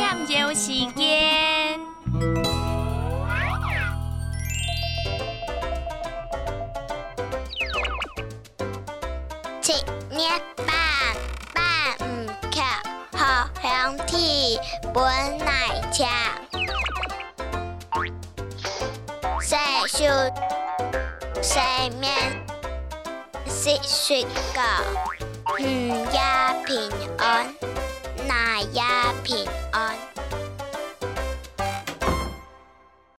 念咒时间。七念半半唔缺，好香甜本来甜。细手细面细雪糕，唔呀平安，那呀。